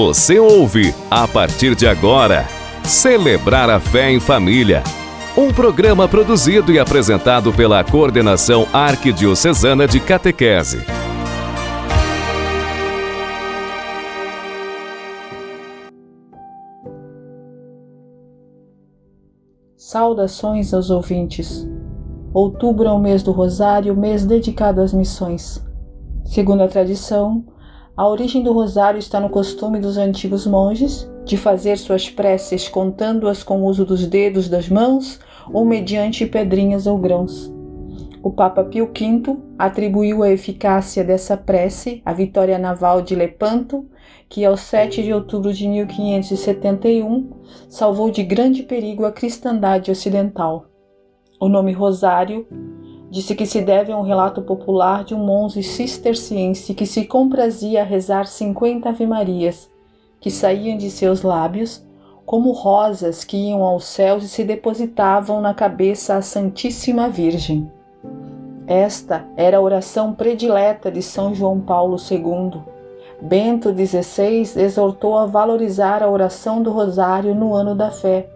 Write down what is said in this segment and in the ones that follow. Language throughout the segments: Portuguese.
Você ouve, a partir de agora, Celebrar a Fé em Família. Um programa produzido e apresentado pela Coordenação Arquidiocesana de Catequese. Saudações aos ouvintes. Outubro é o mês do Rosário, mês dedicado às missões. Segundo a tradição, a origem do rosário está no costume dos antigos monges de fazer suas preces contando-as com o uso dos dedos das mãos ou mediante pedrinhas ou grãos. O Papa Pio V atribuiu a eficácia dessa prece à vitória naval de Lepanto, que ao 7 de outubro de 1571 salvou de grande perigo a cristandade ocidental. O nome Rosário Disse que se deve a um relato popular de um monge cisterciense que se comprazia a rezar cinquenta ave-marias, que saíam de seus lábios como rosas que iam aos céus e se depositavam na cabeça à Santíssima Virgem. Esta era a oração predileta de São João Paulo II. Bento XVI exortou a valorizar a oração do Rosário no ano da fé.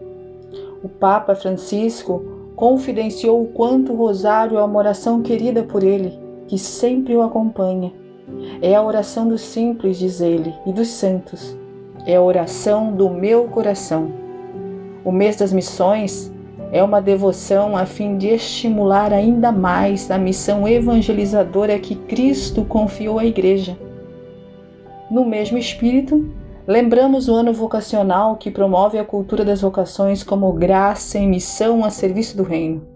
O Papa Francisco confidenciou o quanto o rosário é uma oração querida por ele, que sempre o acompanha. É a oração dos simples, diz ele, e dos santos. É a oração do meu coração. O mês das missões é uma devoção a fim de estimular ainda mais a missão evangelizadora que Cristo confiou à Igreja. No mesmo espírito, Lembramos o ano vocacional que promove a cultura das vocações como graça e missão a serviço do Reino.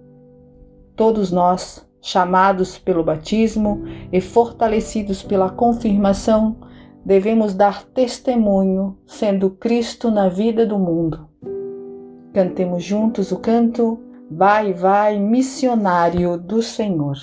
Todos nós, chamados pelo batismo e fortalecidos pela confirmação, devemos dar testemunho, sendo Cristo na vida do mundo. Cantemos juntos o canto Vai, vai, missionário do Senhor.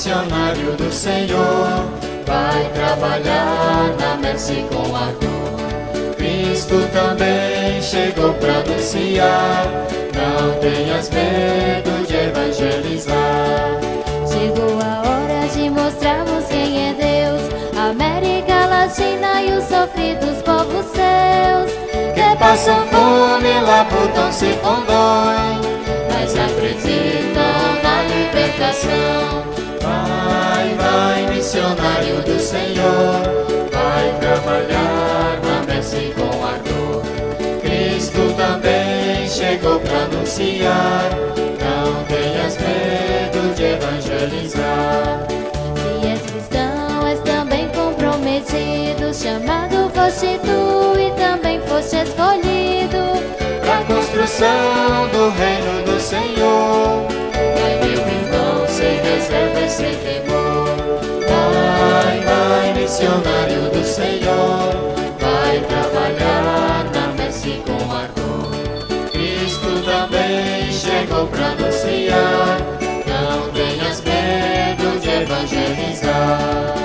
Missionário do Senhor, vai trabalhar na Mercy com ardor. Cristo também chegou para anunciar, não tenhas medo de evangelizar. Chegou a hora de mostrarmos quem é Deus, América Latina e os sofridos povos seus. Que passam fome, labutam-se com dor, mas do Senhor, vai trabalhar na messe com ardor. Cristo também chegou para anunciar, não tenhas medo de evangelizar. Se és cristão, és também comprometido, chamado foste tu e também foste escolhido. Para a construção do reino do Senhor sem temor. Missionário do Senhor, vai trabalhar na messe com ardor. Cristo também chegou para anunciar, não tenhas medo de evangelizar.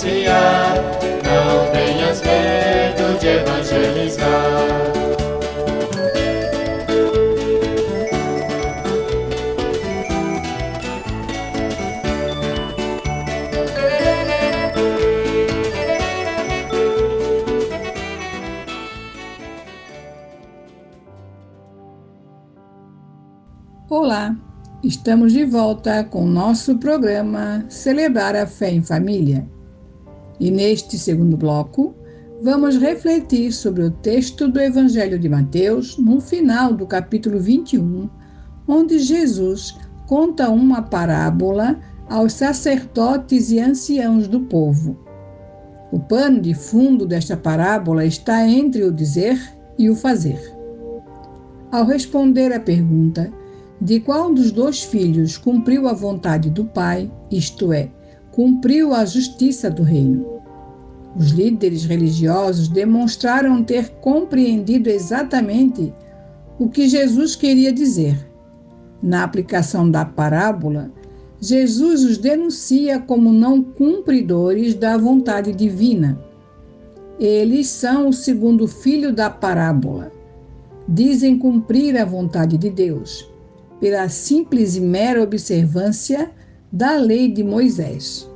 Anunciar, não tenhas medo de evangelizar. Olá, estamos de volta com nosso programa Celebrar a Fé em Família. E neste segundo bloco, vamos refletir sobre o texto do Evangelho de Mateus, no final do capítulo 21, onde Jesus conta uma parábola aos sacerdotes e anciãos do povo. O pano de fundo desta parábola está entre o dizer e o fazer. Ao responder à pergunta de qual dos dois filhos cumpriu a vontade do pai, isto é, cumpriu a justiça do reino. Os líderes religiosos demonstraram ter compreendido exatamente o que Jesus queria dizer. Na aplicação da parábola, Jesus os denuncia como não cumpridores da vontade divina. Eles são o segundo filho da parábola. Dizem cumprir a vontade de Deus, pela simples e mera observância da lei de Moisés.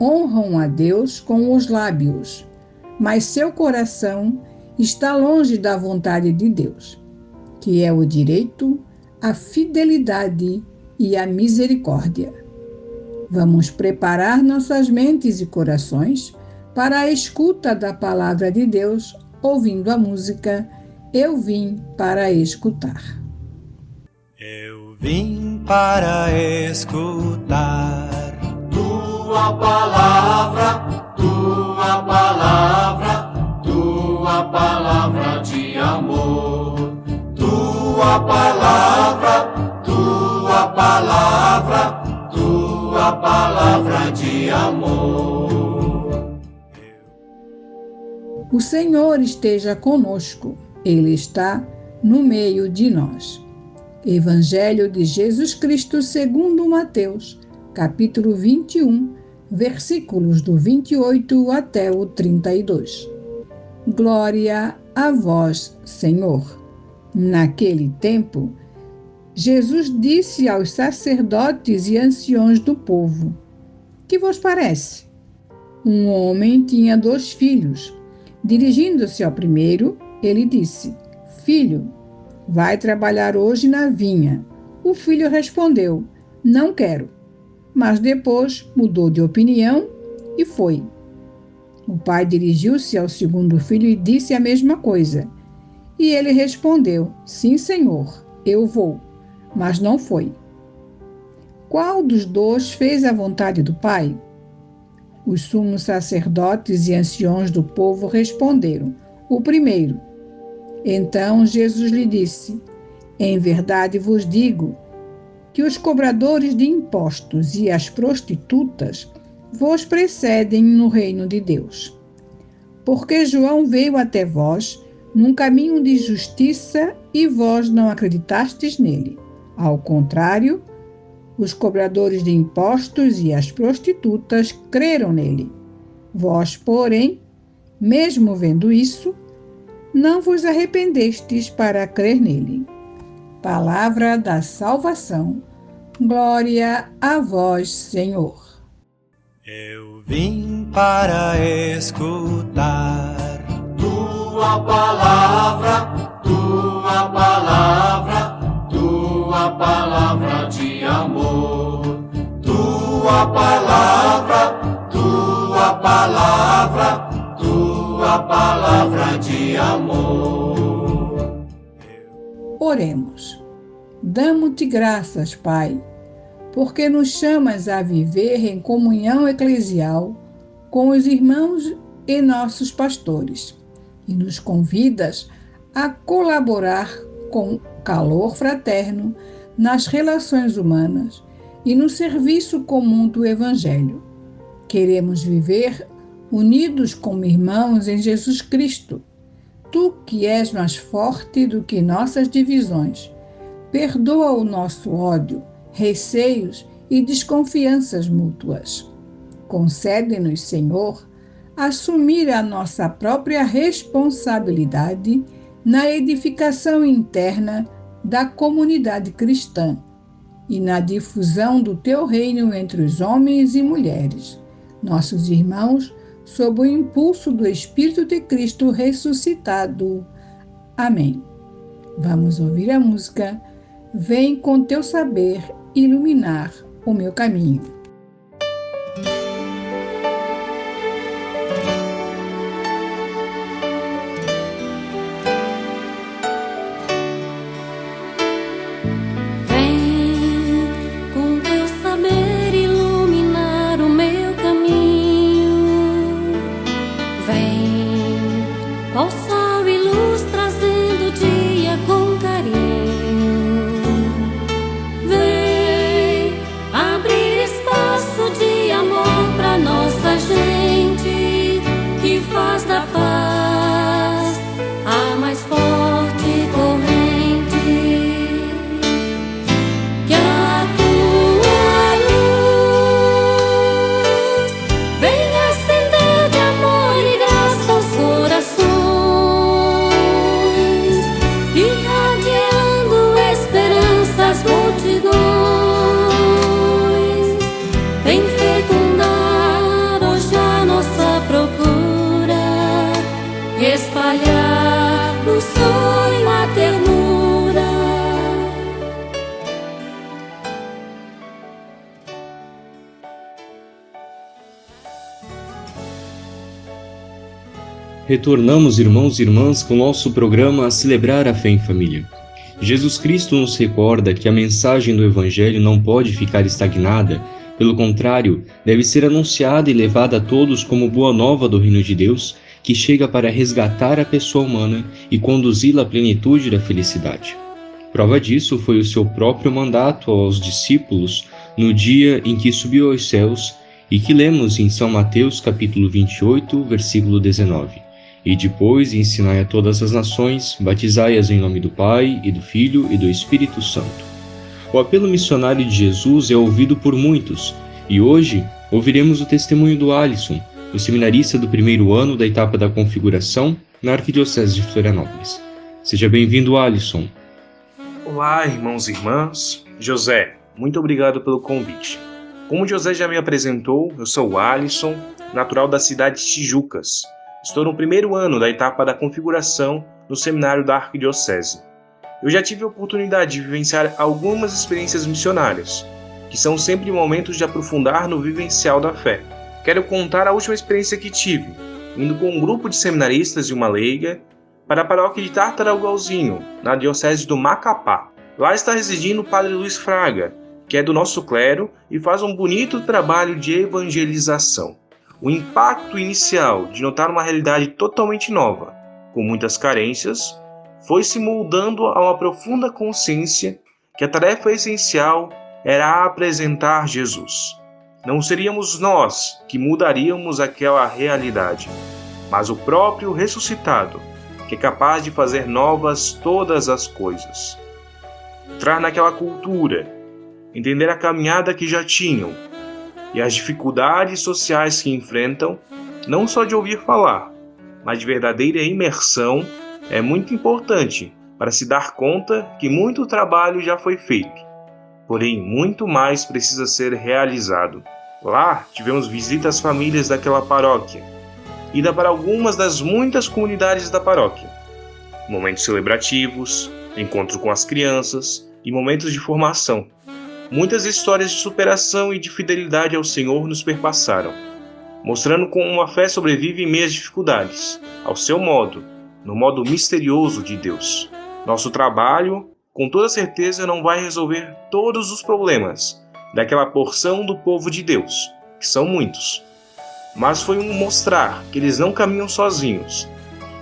Honram a Deus com os lábios, mas seu coração está longe da vontade de Deus, que é o direito, a fidelidade e a misericórdia. Vamos preparar nossas mentes e corações para a escuta da palavra de Deus, ouvindo a música Eu Vim para Escutar. Eu vim para escutar tua palavra, tua palavra, tua palavra de amor, tua palavra, tua palavra, tua palavra de amor. O Senhor esteja conosco, Ele está no meio de nós. Evangelho de Jesus Cristo segundo Mateus, capítulo 21, versículos do 28 até o 32. Glória a vós, Senhor. Naquele tempo, Jesus disse aos sacerdotes e anciões do povo: Que vos parece? Um homem tinha dois filhos. Dirigindo-se ao primeiro, ele disse: Filho, Vai trabalhar hoje na vinha. O filho respondeu: Não quero. Mas depois mudou de opinião e foi. O pai dirigiu-se ao segundo filho e disse a mesma coisa. E ele respondeu: Sim, senhor, eu vou. Mas não foi. Qual dos dois fez a vontade do pai? Os sumos sacerdotes e anciões do povo responderam: O primeiro. Então Jesus lhe disse: Em verdade vos digo que os cobradores de impostos e as prostitutas vos precedem no reino de Deus. Porque João veio até vós num caminho de justiça e vós não acreditastes nele. Ao contrário, os cobradores de impostos e as prostitutas creram nele. Vós, porém, mesmo vendo isso, não vos arrependestes para crer nele. Palavra da salvação. Glória a vós, Senhor. Eu vim para escutar tua palavra, tua palavra, tua palavra de amor, tua palavra, tua palavra tua palavra de amor. Oremos. Damo-te graças, Pai, porque nos chamas a viver em comunhão eclesial com os irmãos e nossos pastores e nos convidas a colaborar com calor fraterno nas relações humanas e no serviço comum do Evangelho. Queremos viver unidos como irmãos em Jesus Cristo. Tu que és mais forte do que nossas divisões, perdoa o nosso ódio, receios e desconfianças mútuas. Concede-nos, Senhor, assumir a nossa própria responsabilidade na edificação interna da comunidade cristã e na difusão do teu reino entre os homens e mulheres, nossos irmãos sob o impulso do Espírito de Cristo ressuscitado. Amém. Vamos ouvir a música Vem com teu saber iluminar o meu caminho. Retornamos, irmãos e irmãs, com nosso programa Celebrar a Fé em Família. Jesus Cristo nos recorda que a mensagem do Evangelho não pode ficar estagnada, pelo contrário, deve ser anunciada e levada a todos como boa nova do Reino de Deus, que chega para resgatar a pessoa humana e conduzi-la à plenitude da felicidade. Prova disso foi o seu próprio mandato aos discípulos no dia em que subiu aos céus e que lemos em São Mateus capítulo 28, versículo 19. E depois ensinai a todas as nações, batizai-as em nome do Pai, e do Filho e do Espírito Santo. O apelo missionário de Jesus é ouvido por muitos, e hoje ouviremos o testemunho do Alisson, o seminarista do primeiro ano da etapa da configuração na Arquidiocese de Florianópolis. Seja bem-vindo, Alisson. Olá, irmãos e irmãs. José, muito obrigado pelo convite. Como José já me apresentou, eu sou o Alisson, natural da cidade de Tijucas, Estou no primeiro ano da etapa da configuração no seminário da Arquidiocese. Eu já tive a oportunidade de vivenciar algumas experiências missionárias, que são sempre momentos de aprofundar no vivencial da fé. Quero contar a última experiência que tive, indo com um grupo de seminaristas e uma leiga para a paróquia de Tartarugalzinho, na diocese do Macapá. Lá está residindo o padre Luiz Fraga, que é do nosso clero e faz um bonito trabalho de evangelização. O impacto inicial de notar uma realidade totalmente nova, com muitas carências, foi se moldando a uma profunda consciência que a tarefa essencial era apresentar Jesus. Não seríamos nós que mudaríamos aquela realidade, mas o próprio ressuscitado, que é capaz de fazer novas todas as coisas. Entrar naquela cultura, entender a caminhada que já tinham e as dificuldades sociais que enfrentam, não só de ouvir falar, mas de verdadeira imersão, é muito importante para se dar conta que muito trabalho já foi feito, porém muito mais precisa ser realizado. Lá tivemos visita às famílias daquela paróquia, ida para algumas das muitas comunidades da paróquia, momentos celebrativos, encontro com as crianças e momentos de formação Muitas histórias de superação e de fidelidade ao Senhor nos perpassaram, mostrando como uma fé sobrevive em meias dificuldades, ao seu modo, no modo misterioso de Deus. Nosso trabalho, com toda certeza, não vai resolver todos os problemas daquela porção do povo de Deus, que são muitos. Mas foi um mostrar que eles não caminham sozinhos,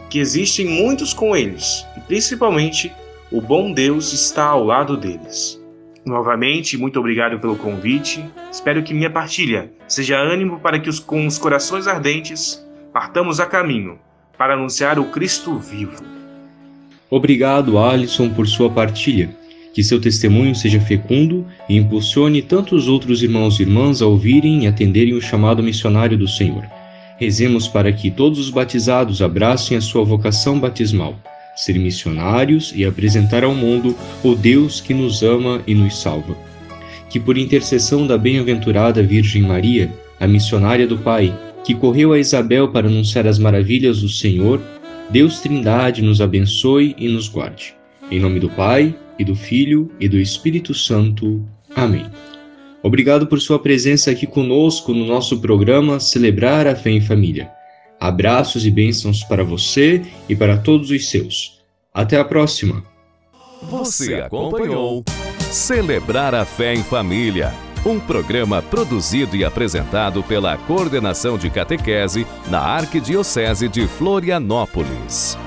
que existem muitos com eles e principalmente o bom Deus está ao lado deles. Novamente, muito obrigado pelo convite. Espero que minha partilha seja ânimo para que os, com os corações ardentes partamos a caminho para anunciar o Cristo vivo. Obrigado, Alisson, por sua partilha. Que seu testemunho seja fecundo e impulsione tantos outros irmãos e irmãs a ouvirem e atenderem o chamado missionário do Senhor. Rezemos para que todos os batizados abracem a sua vocação batismal ser missionários e apresentar ao mundo o Deus que nos ama e nos salva. Que por intercessão da bem-aventurada Virgem Maria, a missionária do Pai, que correu a Isabel para anunciar as maravilhas do Senhor, Deus Trindade nos abençoe e nos guarde. Em nome do Pai, e do Filho, e do Espírito Santo. Amém. Obrigado por sua presença aqui conosco no nosso programa Celebrar a Fé em Família. Abraços e bênçãos para você e para todos os seus. Até a próxima! Você acompanhou Celebrar a Fé em Família, um programa produzido e apresentado pela Coordenação de Catequese na Arquidiocese de Florianópolis.